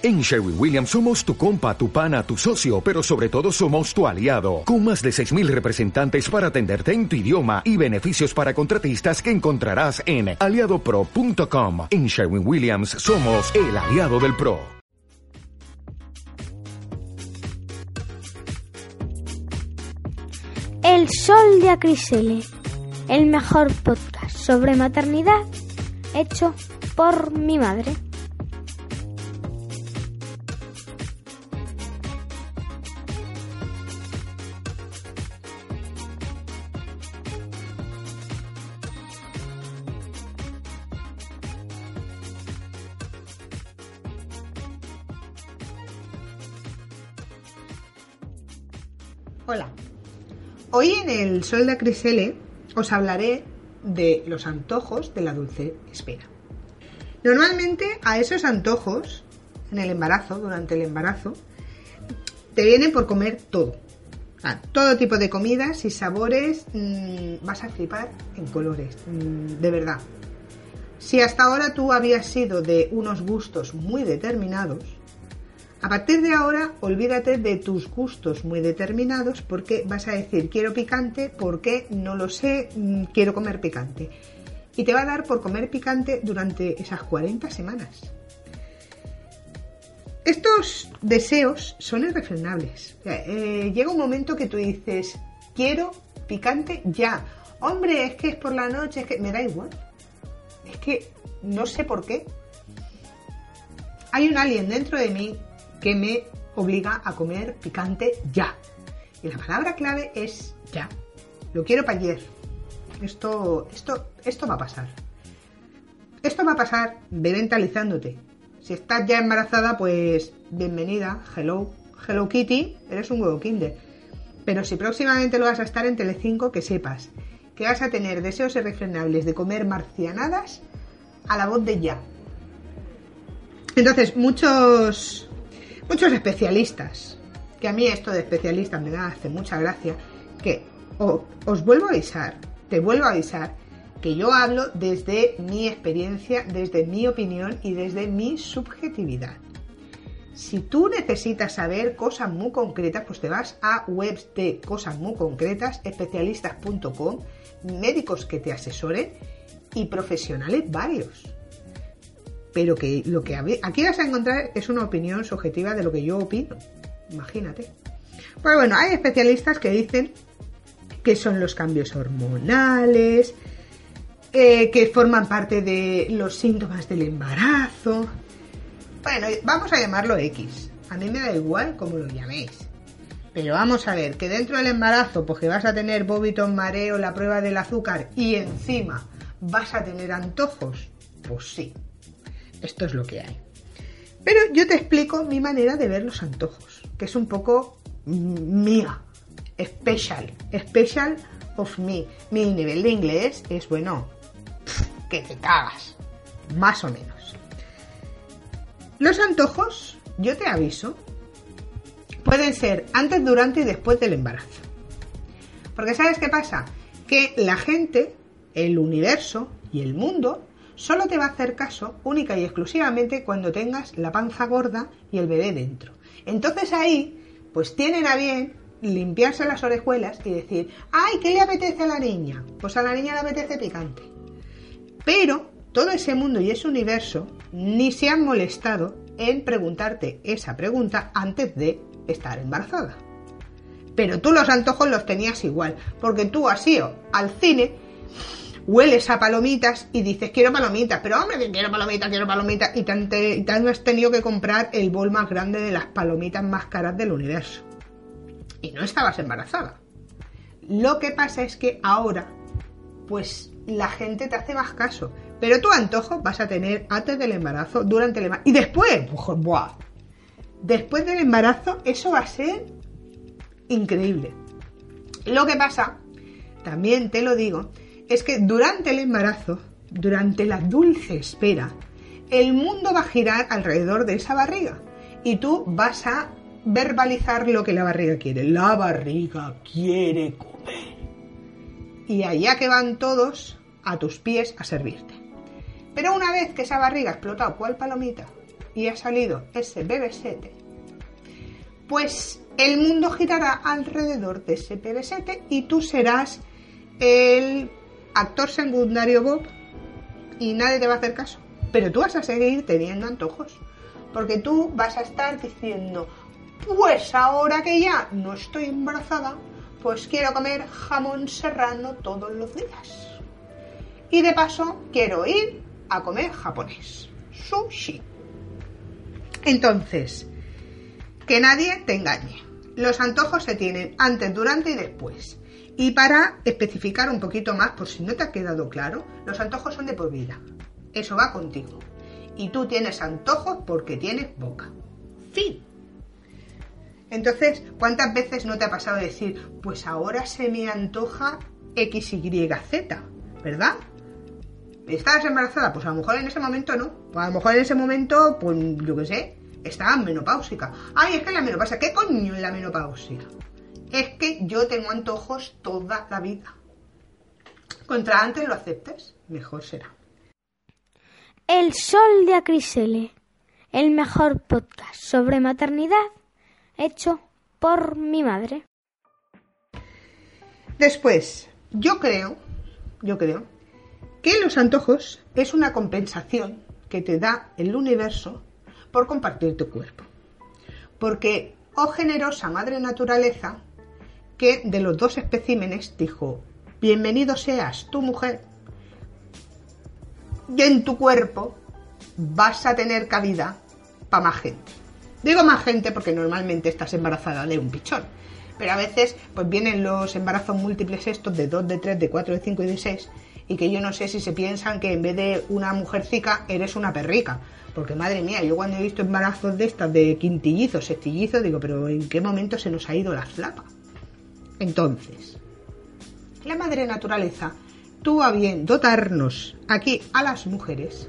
En Sherwin Williams somos tu compa, tu pana, tu socio, pero sobre todo somos tu aliado, con más de 6.000 representantes para atenderte en tu idioma y beneficios para contratistas que encontrarás en aliadopro.com. En Sherwin Williams somos el aliado del PRO. El Sol de Acrisele, el mejor podcast sobre maternidad hecho por mi madre. Hola. Hoy en el Sol de Acrisele os hablaré de los antojos de la dulce espera. Normalmente a esos antojos, en el embarazo, durante el embarazo, te vienen por comer todo. todo tipo de comidas y sabores, mmm, vas a flipar en colores, mmm, de verdad. Si hasta ahora tú habías sido de unos gustos muy determinados, a partir de ahora, olvídate de tus gustos muy determinados porque vas a decir quiero picante porque no lo sé, mm, quiero comer picante. Y te va a dar por comer picante durante esas 40 semanas. Estos deseos son irrefrenables. Eh, llega un momento que tú dices quiero picante ya. Hombre, es que es por la noche, es que me da igual. Es que no sé por qué. Hay un alien dentro de mí me obliga a comer picante ya. Y la palabra clave es ya. Lo quiero para ayer. Esto, esto, esto va a pasar. Esto va a pasar, mentalizándote. Si estás ya embarazada, pues bienvenida, hello, hello Kitty, eres un huevo kinder. Pero si próximamente lo vas a estar en Telecinco, que sepas que vas a tener deseos irrefrenables de comer marcianadas a la voz de ya. Entonces, muchos muchos especialistas, que a mí esto de especialistas me hace mucha gracia, que os vuelvo a avisar, te vuelvo a avisar, que yo hablo desde mi experiencia, desde mi opinión y desde mi subjetividad. Si tú necesitas saber cosas muy concretas, pues te vas a webs de cosas muy concretas, especialistas.com, médicos que te asesoren y profesionales varios pero que lo que aquí vas a encontrar es una opinión subjetiva de lo que yo opino. Imagínate. Pues bueno, hay especialistas que dicen que son los cambios hormonales, eh, que forman parte de los síntomas del embarazo. Bueno, vamos a llamarlo X. A mí me da igual como lo llaméis. Pero vamos a ver, que dentro del embarazo, pues que vas a tener vómito, mareo, la prueba del azúcar y encima vas a tener antojos, pues sí, esto es lo que hay. Pero yo te explico mi manera de ver los antojos, que es un poco mía, special, special of me. Mi nivel de inglés es bueno, que te cagas, más o menos. Los antojos, yo te aviso, pueden ser antes, durante y después del embarazo. Porque ¿sabes qué pasa? Que la gente, el universo y el mundo solo te va a hacer caso única y exclusivamente cuando tengas la panza gorda y el bebé dentro. Entonces ahí, pues tienen a bien limpiarse las orejuelas y decir, ay, ¿qué le apetece a la niña? Pues a la niña le apetece picante. Pero todo ese mundo y ese universo ni se han molestado en preguntarte esa pregunta antes de estar embarazada. Pero tú los antojos los tenías igual, porque tú has ido al cine hueles a palomitas y dices, quiero palomitas, pero hombre, quiero palomitas, quiero palomitas, y te, has tenido que comprar el bol más grande de las palomitas más caras del universo. Y no estabas embarazada. Lo que pasa es que ahora, pues la gente te hace más caso. Pero tu antojo vas a tener antes del embarazo, durante el embarazo. Y después, ¡buah! Después del embarazo, eso va a ser increíble. Lo que pasa, también te lo digo, es que durante el embarazo, durante la dulce espera, el mundo va a girar alrededor de esa barriga y tú vas a verbalizar lo que la barriga quiere. La barriga quiere comer. Y allá que van todos a tus pies a servirte. Pero una vez que esa barriga ha explotado cual palomita y ha salido ese BB7, pues el mundo girará alrededor de ese BB7 y tú serás el actor secundario Bob y nadie te va a hacer caso. Pero tú vas a seguir teniendo antojos. Porque tú vas a estar diciendo, pues ahora que ya no estoy embarazada, pues quiero comer jamón serrano todos los días. Y de paso quiero ir a comer japonés. Sushi. Entonces, que nadie te engañe. Los antojos se tienen antes, durante y después. Y para especificar un poquito más, por si no te ha quedado claro, los antojos son de por vida. Eso va contigo. Y tú tienes antojos porque tienes boca. Fin. Entonces, ¿cuántas veces no te ha pasado decir, pues ahora se me antoja X, Y, Z? ¿Verdad? ¿Estabas embarazada? Pues a lo mejor en ese momento no. Pues a lo mejor en ese momento, pues yo qué sé, estaba menopáusica. Ay, es que la menopausia, ¿qué coño es la menopausia? Es que yo tengo antojos toda la vida. Contra antes lo aceptes, mejor será. El Sol de Acrisele, el mejor podcast sobre maternidad hecho por mi madre. Después, yo creo, yo creo, que los antojos es una compensación que te da el universo por compartir tu cuerpo. Porque, oh generosa madre naturaleza, que de los dos especímenes dijo, bienvenido seas tu mujer, y en tu cuerpo vas a tener cabida para más gente. Digo más gente porque normalmente estás embarazada de un pichón. Pero a veces pues vienen los embarazos múltiples estos de 2, de 3, de 4, de 5 y de 6 y que yo no sé si se piensan que en vez de una mujercica eres una perrica. Porque madre mía, yo cuando he visto embarazos de estas de quintillizos, sextillizos, digo, pero ¿en qué momento se nos ha ido la flapa? Entonces, la madre naturaleza tuvo a bien dotarnos aquí a las mujeres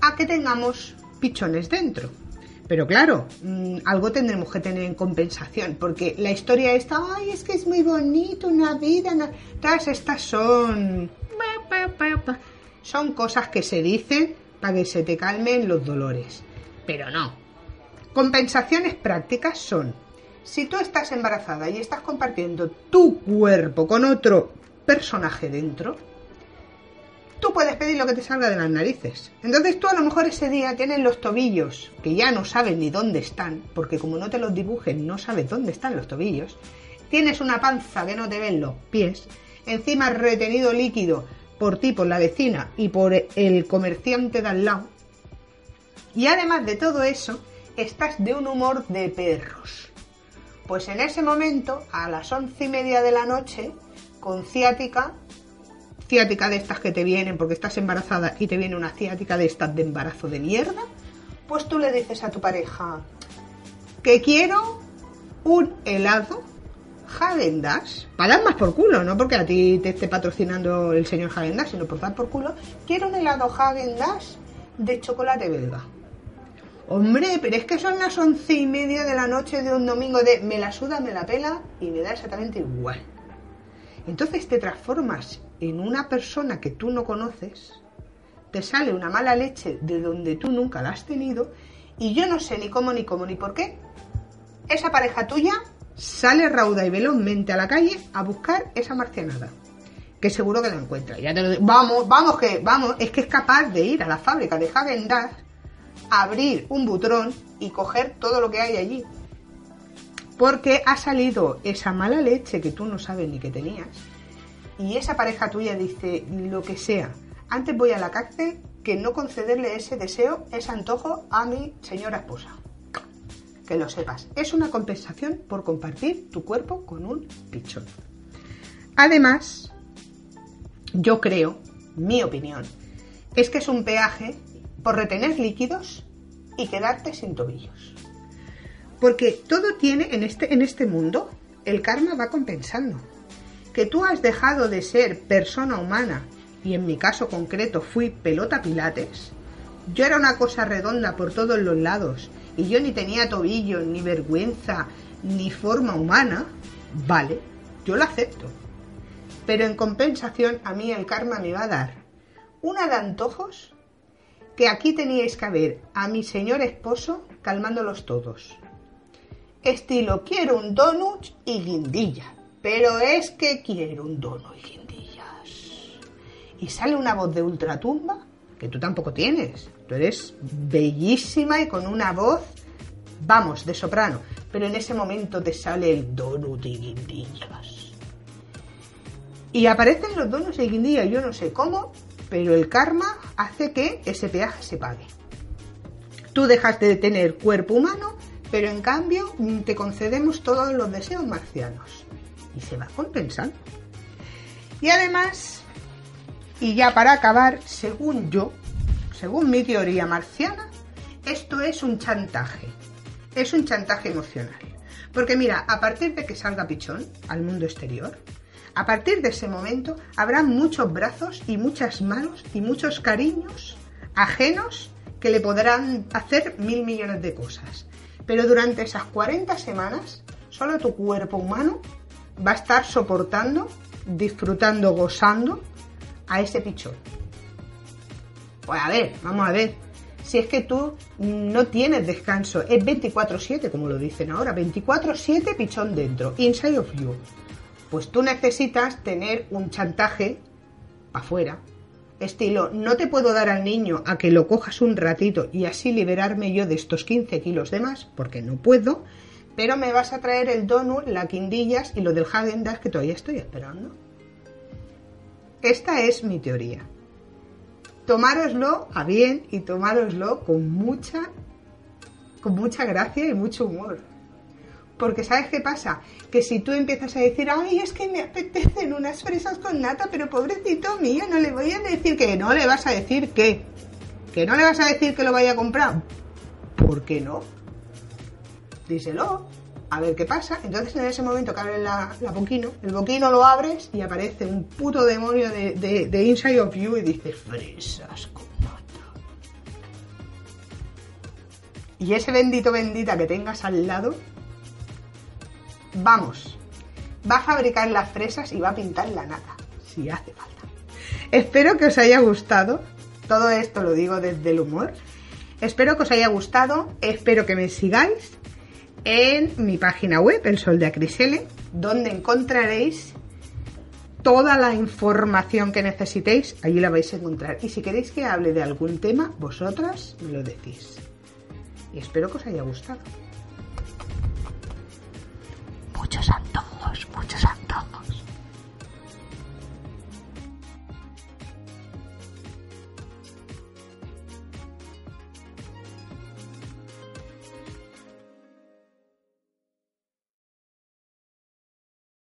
a que tengamos pichones dentro. Pero claro, mm, algo tendremos que tener en compensación, porque la historia esta, ay, es que es muy bonito, una vida, todas estas son... Son cosas que se dicen para que se te calmen los dolores. Pero no. Compensaciones prácticas son, si tú estás embarazada y estás compartiendo tu cuerpo con otro personaje dentro, tú puedes pedir lo que te salga de las narices. Entonces tú a lo mejor ese día tienes los tobillos que ya no sabes ni dónde están, porque como no te los dibujen no sabes dónde están los tobillos. Tienes una panza que no te ven los pies, encima retenido líquido por ti, por la vecina y por el comerciante de al lado. Y además de todo eso, estás de un humor de perros. Pues en ese momento, a las once y media de la noche, con ciática, ciática de estas que te vienen porque estás embarazada y te viene una ciática de estas de embarazo de mierda, pues tú le dices a tu pareja que quiero un helado Hagen Dazs, para dar más por culo, no porque a ti te esté patrocinando el señor Hagen Dazs, sino por dar por culo, quiero un helado Hagen Dazs de chocolate belga. Hombre, pero es que son las once y media de la noche de un domingo de me la suda, me la pela y me da exactamente igual. Entonces te transformas en una persona que tú no conoces, te sale una mala leche de donde tú nunca la has tenido y yo no sé ni cómo, ni cómo, ni por qué. Esa pareja tuya sale rauda y velozmente a la calle a buscar esa marcianada. Que seguro que la encuentra. Ya te lo digo. Vamos, vamos, que, vamos, es que es capaz de ir a la fábrica de Hagen abrir un butrón y coger todo lo que hay allí. Porque ha salido esa mala leche que tú no sabes ni que tenías y esa pareja tuya dice lo que sea, antes voy a la cárcel que no concederle ese deseo, ese antojo a mi señora esposa. Que lo sepas, es una compensación por compartir tu cuerpo con un pichón. Además, yo creo, mi opinión, es que es un peaje por retener líquidos y quedarte sin tobillos. Porque todo tiene en este, en este mundo, el karma va compensando que tú has dejado de ser persona humana, y en mi caso concreto fui pelota pilates, yo era una cosa redonda por todos los lados, y yo ni tenía tobillo, ni vergüenza, ni forma humana, vale, yo lo acepto. Pero en compensación a mí el karma me va a dar una de antojos que aquí teníais que ver a mi señor esposo calmándolos todos. Estilo, quiero un donut y guindilla. Pero es que quiero un donut y guindillas. Y sale una voz de ultratumba que tú tampoco tienes. Tú eres bellísima y con una voz, vamos, de soprano. Pero en ese momento te sale el donut y guindillas. Y aparecen los donuts y guindillas, yo no sé cómo, pero el karma hace que ese peaje se pague. Tú dejas de tener cuerpo humano, pero en cambio te concedemos todos los deseos marcianos. Y se va compensando. Y además, y ya para acabar, según yo, según mi teoría marciana, esto es un chantaje. Es un chantaje emocional. Porque mira, a partir de que salga Pichón al mundo exterior, a partir de ese momento habrá muchos brazos y muchas manos y muchos cariños ajenos que le podrán hacer mil millones de cosas. Pero durante esas 40 semanas, solo tu cuerpo humano va a estar soportando, disfrutando, gozando a ese pichón. Pues a ver, vamos a ver. Si es que tú no tienes descanso, es 24-7, como lo dicen ahora, 24-7 pichón dentro, inside of you. Pues tú necesitas tener un chantaje afuera. Estilo, no te puedo dar al niño a que lo cojas un ratito y así liberarme yo de estos 15 kilos de más, porque no puedo, pero me vas a traer el donut, la quindillas y lo del Hagen que todavía estoy esperando. Esta es mi teoría tomároslo a bien y tomároslo con mucha, con mucha gracia y mucho humor. Porque ¿sabes qué pasa? Que si tú empiezas a decir, ay, es que me apetecen unas fresas con nata, pero pobrecito mío, no le voy a decir que no le vas a decir que, que no le vas a decir que lo vaya a comprar. ¿Por qué no? Díselo a ver qué pasa. Entonces en ese momento que abres la, boquino, el boquino lo abres y aparece un puto demonio de, Inside of You y dices, fresas con nata. Y ese bendito bendita que tengas al lado, vamos, va a fabricar las fresas y va a pintar la nata, si hace falta. Espero que os haya gustado. Todo esto lo digo desde el humor. Espero que os haya gustado, espero que me sigáis en mi página web, El Sol de Acrisele, donde encontraréis toda la información que necesitéis, allí la vais a encontrar. Y si queréis que hable de algún tema, vosotras me lo decís. Y espero que os haya gustado. Mucho santo.